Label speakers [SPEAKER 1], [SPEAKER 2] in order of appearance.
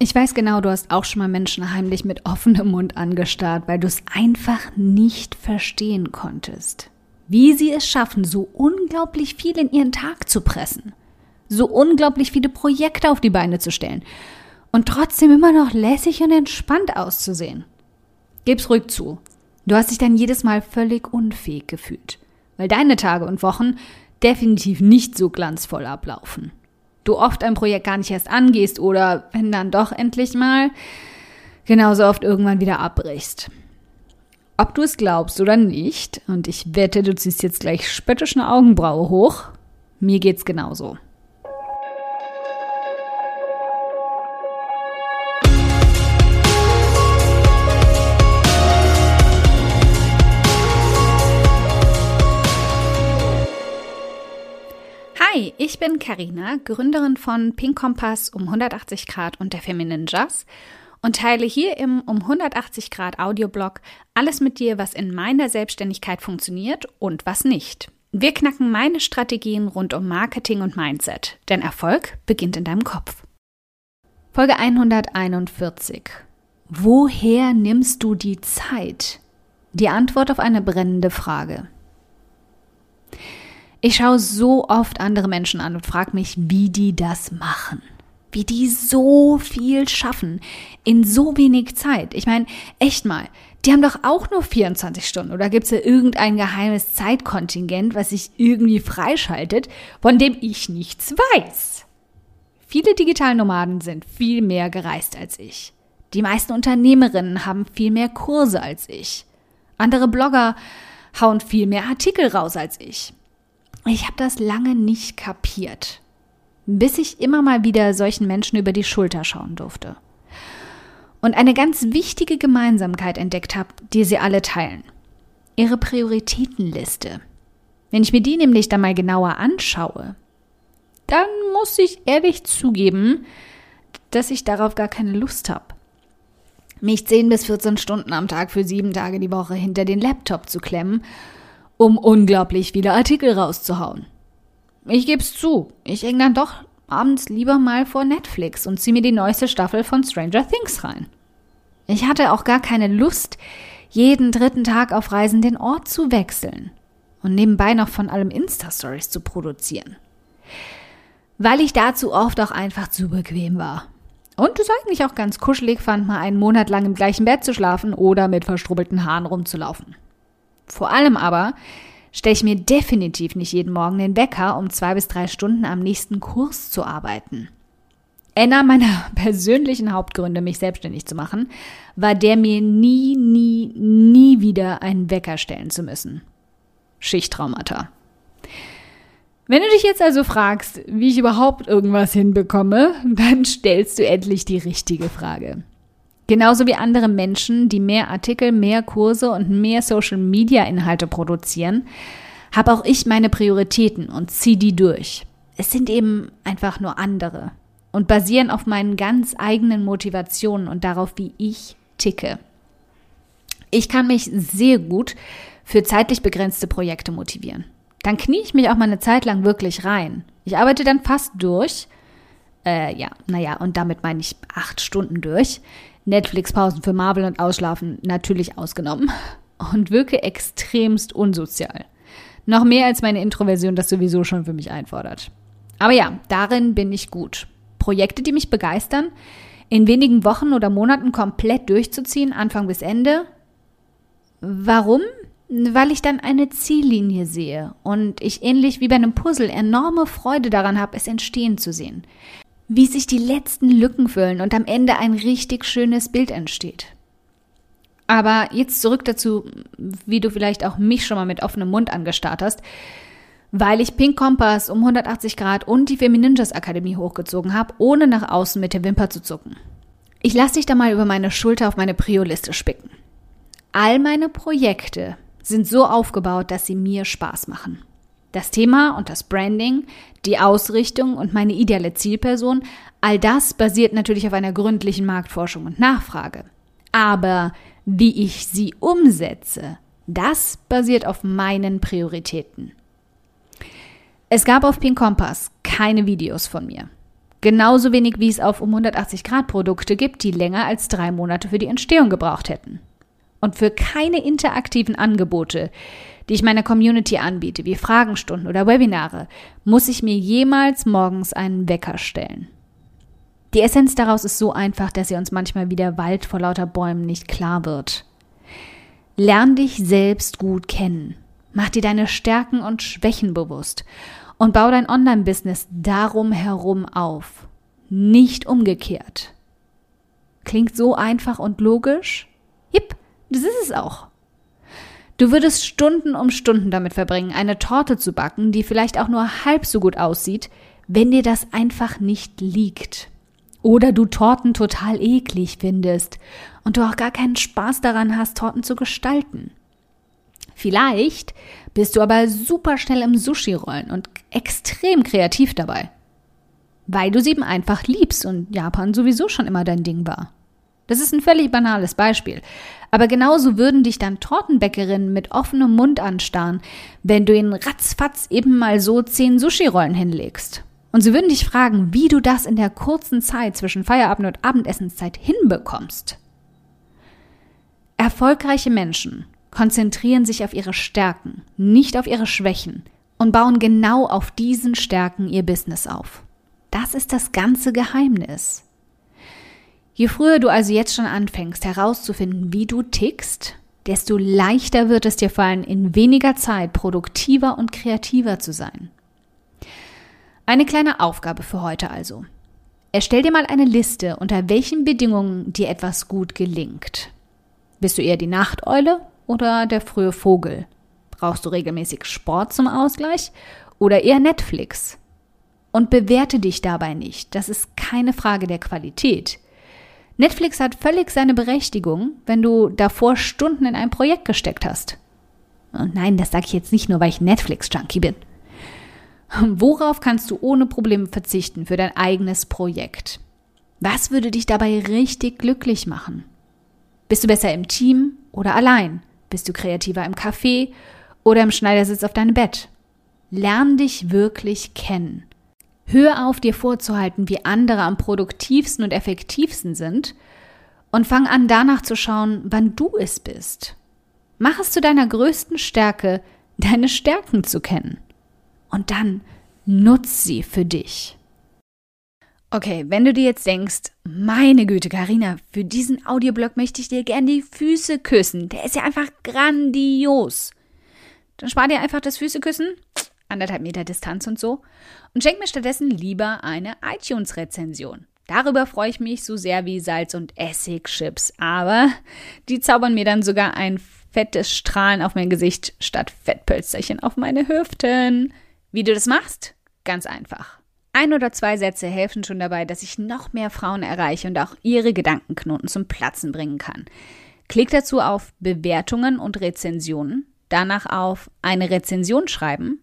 [SPEAKER 1] Ich weiß genau, du hast auch schon mal Menschen heimlich mit offenem Mund angestarrt, weil du es einfach nicht verstehen konntest. Wie sie es schaffen, so unglaublich viel in ihren Tag zu pressen, so unglaublich viele Projekte auf die Beine zu stellen und trotzdem immer noch lässig und entspannt auszusehen. Gib's ruhig zu. Du hast dich dann jedes Mal völlig unfähig gefühlt, weil deine Tage und Wochen definitiv nicht so glanzvoll ablaufen du oft ein Projekt gar nicht erst angehst oder wenn dann doch endlich mal genauso oft irgendwann wieder abbrichst. Ob du es glaubst oder nicht, und ich wette, du ziehst jetzt gleich spöttisch eine Augenbraue hoch, mir geht's genauso. Ich bin Karina, Gründerin von Pink Kompass um 180 Grad und der Feminine Jazz und teile hier im um 180 Grad Audioblog alles mit dir, was in meiner Selbstständigkeit funktioniert und was nicht. Wir knacken meine Strategien rund um Marketing und Mindset, denn Erfolg beginnt in deinem Kopf. Folge 141. Woher nimmst du die Zeit? Die Antwort auf eine brennende Frage. Ich schaue so oft andere Menschen an und frage mich, wie die das machen. Wie die so viel schaffen in so wenig Zeit. Ich meine, echt mal, die haben doch auch nur 24 Stunden. Oder gibt es da irgendein geheimes Zeitkontingent, was sich irgendwie freischaltet, von dem ich nichts weiß? Viele Digitalnomaden sind viel mehr gereist als ich. Die meisten Unternehmerinnen haben viel mehr Kurse als ich. Andere Blogger hauen viel mehr Artikel raus als ich. Ich habe das lange nicht kapiert, bis ich immer mal wieder solchen Menschen über die Schulter schauen durfte. Und eine ganz wichtige Gemeinsamkeit entdeckt habe, die sie alle teilen. Ihre Prioritätenliste. Wenn ich mir die nämlich dann mal genauer anschaue, dann muss ich ehrlich zugeben, dass ich darauf gar keine Lust habe. Mich 10 bis 14 Stunden am Tag für sieben Tage die Woche hinter den Laptop zu klemmen um unglaublich viele Artikel rauszuhauen. Ich geb's zu, ich häng dann doch abends lieber mal vor Netflix und zieh mir die neueste Staffel von Stranger Things rein. Ich hatte auch gar keine Lust, jeden dritten Tag auf Reisen den Ort zu wechseln und nebenbei noch von allem Insta-Stories zu produzieren. Weil ich dazu oft auch einfach zu bequem war. Und es eigentlich auch ganz kuschelig fand, mal einen Monat lang im gleichen Bett zu schlafen oder mit verstrubbelten Haaren rumzulaufen. Vor allem aber stelle ich mir definitiv nicht jeden Morgen den Wecker, um zwei bis drei Stunden am nächsten Kurs zu arbeiten. Einer meiner persönlichen Hauptgründe, mich selbstständig zu machen, war der mir nie, nie, nie wieder einen Wecker stellen zu müssen. Schichttraumata. Wenn du dich jetzt also fragst, wie ich überhaupt irgendwas hinbekomme, dann stellst du endlich die richtige Frage. Genauso wie andere Menschen, die mehr Artikel, mehr Kurse und mehr Social-Media-Inhalte produzieren, habe auch ich meine Prioritäten und ziehe die durch. Es sind eben einfach nur andere und basieren auf meinen ganz eigenen Motivationen und darauf, wie ich ticke. Ich kann mich sehr gut für zeitlich begrenzte Projekte motivieren. Dann knie ich mich auch mal eine Zeit lang wirklich rein. Ich arbeite dann fast durch. Äh, ja, naja, und damit meine ich acht Stunden durch. Netflix-Pausen für Marvel und Ausschlafen natürlich ausgenommen und wirke extremst unsozial. Noch mehr als meine Introversion das sowieso schon für mich einfordert. Aber ja, darin bin ich gut. Projekte, die mich begeistern, in wenigen Wochen oder Monaten komplett durchzuziehen, Anfang bis Ende. Warum? Weil ich dann eine Ziellinie sehe und ich ähnlich wie bei einem Puzzle enorme Freude daran habe, es entstehen zu sehen wie sich die letzten Lücken füllen und am Ende ein richtig schönes Bild entsteht. Aber jetzt zurück dazu, wie du vielleicht auch mich schon mal mit offenem Mund angestarrt hast, weil ich Pink Kompass um 180 Grad und die Femininjas Akademie hochgezogen habe, ohne nach außen mit der Wimper zu zucken. Ich lasse dich da mal über meine Schulter auf meine Prio-Liste spicken. All meine Projekte sind so aufgebaut, dass sie mir Spaß machen. Das Thema und das Branding, die Ausrichtung und meine ideale Zielperson, all das basiert natürlich auf einer gründlichen Marktforschung und Nachfrage. Aber wie ich sie umsetze, das basiert auf meinen Prioritäten. Es gab auf Pink Kompass keine Videos von mir. Genauso wenig wie es auf um 180 Grad Produkte gibt, die länger als drei Monate für die Entstehung gebraucht hätten. Und für keine interaktiven Angebote, die ich meiner Community anbiete, wie Fragenstunden oder Webinare, muss ich mir jemals morgens einen Wecker stellen. Die Essenz daraus ist so einfach, dass ihr uns manchmal wie der Wald vor lauter Bäumen nicht klar wird. Lern dich selbst gut kennen. Mach dir deine Stärken und Schwächen bewusst und bau dein Online-Business darum herum auf, nicht umgekehrt. Klingt so einfach und logisch? Jip, das ist es auch. Du würdest Stunden um Stunden damit verbringen, eine Torte zu backen, die vielleicht auch nur halb so gut aussieht, wenn dir das einfach nicht liegt. Oder du Torten total eklig findest und du auch gar keinen Spaß daran hast, Torten zu gestalten. Vielleicht bist du aber super schnell im Sushi-Rollen und extrem kreativ dabei. Weil du sie eben einfach liebst und Japan sowieso schon immer dein Ding war. Das ist ein völlig banales Beispiel. Aber genauso würden dich dann Tortenbäckerinnen mit offenem Mund anstarren, wenn du ihnen ratzfatz eben mal so zehn Sushi-Rollen hinlegst. Und sie würden dich fragen, wie du das in der kurzen Zeit zwischen Feierabend und Abendessenszeit hinbekommst. Erfolgreiche Menschen konzentrieren sich auf ihre Stärken, nicht auf ihre Schwächen und bauen genau auf diesen Stärken ihr Business auf. Das ist das ganze Geheimnis. Je früher du also jetzt schon anfängst herauszufinden, wie du tickst, desto leichter wird es dir fallen, in weniger Zeit produktiver und kreativer zu sein. Eine kleine Aufgabe für heute also. Erstell dir mal eine Liste, unter welchen Bedingungen dir etwas gut gelingt. Bist du eher die Nachteule oder der frühe Vogel? Brauchst du regelmäßig Sport zum Ausgleich oder eher Netflix? Und bewerte dich dabei nicht. Das ist keine Frage der Qualität. Netflix hat völlig seine Berechtigung, wenn du davor Stunden in ein Projekt gesteckt hast. Und nein, das sage ich jetzt nicht nur, weil ich Netflix-Junkie bin. Worauf kannst du ohne Probleme verzichten für dein eigenes Projekt? Was würde dich dabei richtig glücklich machen? Bist du besser im Team oder allein? Bist du kreativer im Café oder im Schneidersitz auf deinem Bett? Lern dich wirklich kennen. Hör auf, dir vorzuhalten, wie andere am produktivsten und effektivsten sind und fang an, danach zu schauen, wann du es bist. Mach es zu deiner größten Stärke, deine Stärken zu kennen. Und dann nutz sie für dich. Okay, wenn du dir jetzt denkst, meine Güte, Karina, für diesen Audioblog möchte ich dir gern die Füße küssen. Der ist ja einfach grandios. Dann spar dir einfach das Füßeküssen, anderthalb Meter Distanz und so, und schenk mir stattdessen lieber eine iTunes-Rezension. Darüber freue ich mich so sehr wie Salz- und Essigchips, aber die zaubern mir dann sogar ein fettes Strahlen auf mein Gesicht statt Fettpölsterchen auf meine Hüften. Wie du das machst? Ganz einfach. Ein oder zwei Sätze helfen schon dabei, dass ich noch mehr Frauen erreiche und auch ihre Gedankenknoten zum Platzen bringen kann. Klick dazu auf Bewertungen und Rezensionen, danach auf eine Rezension schreiben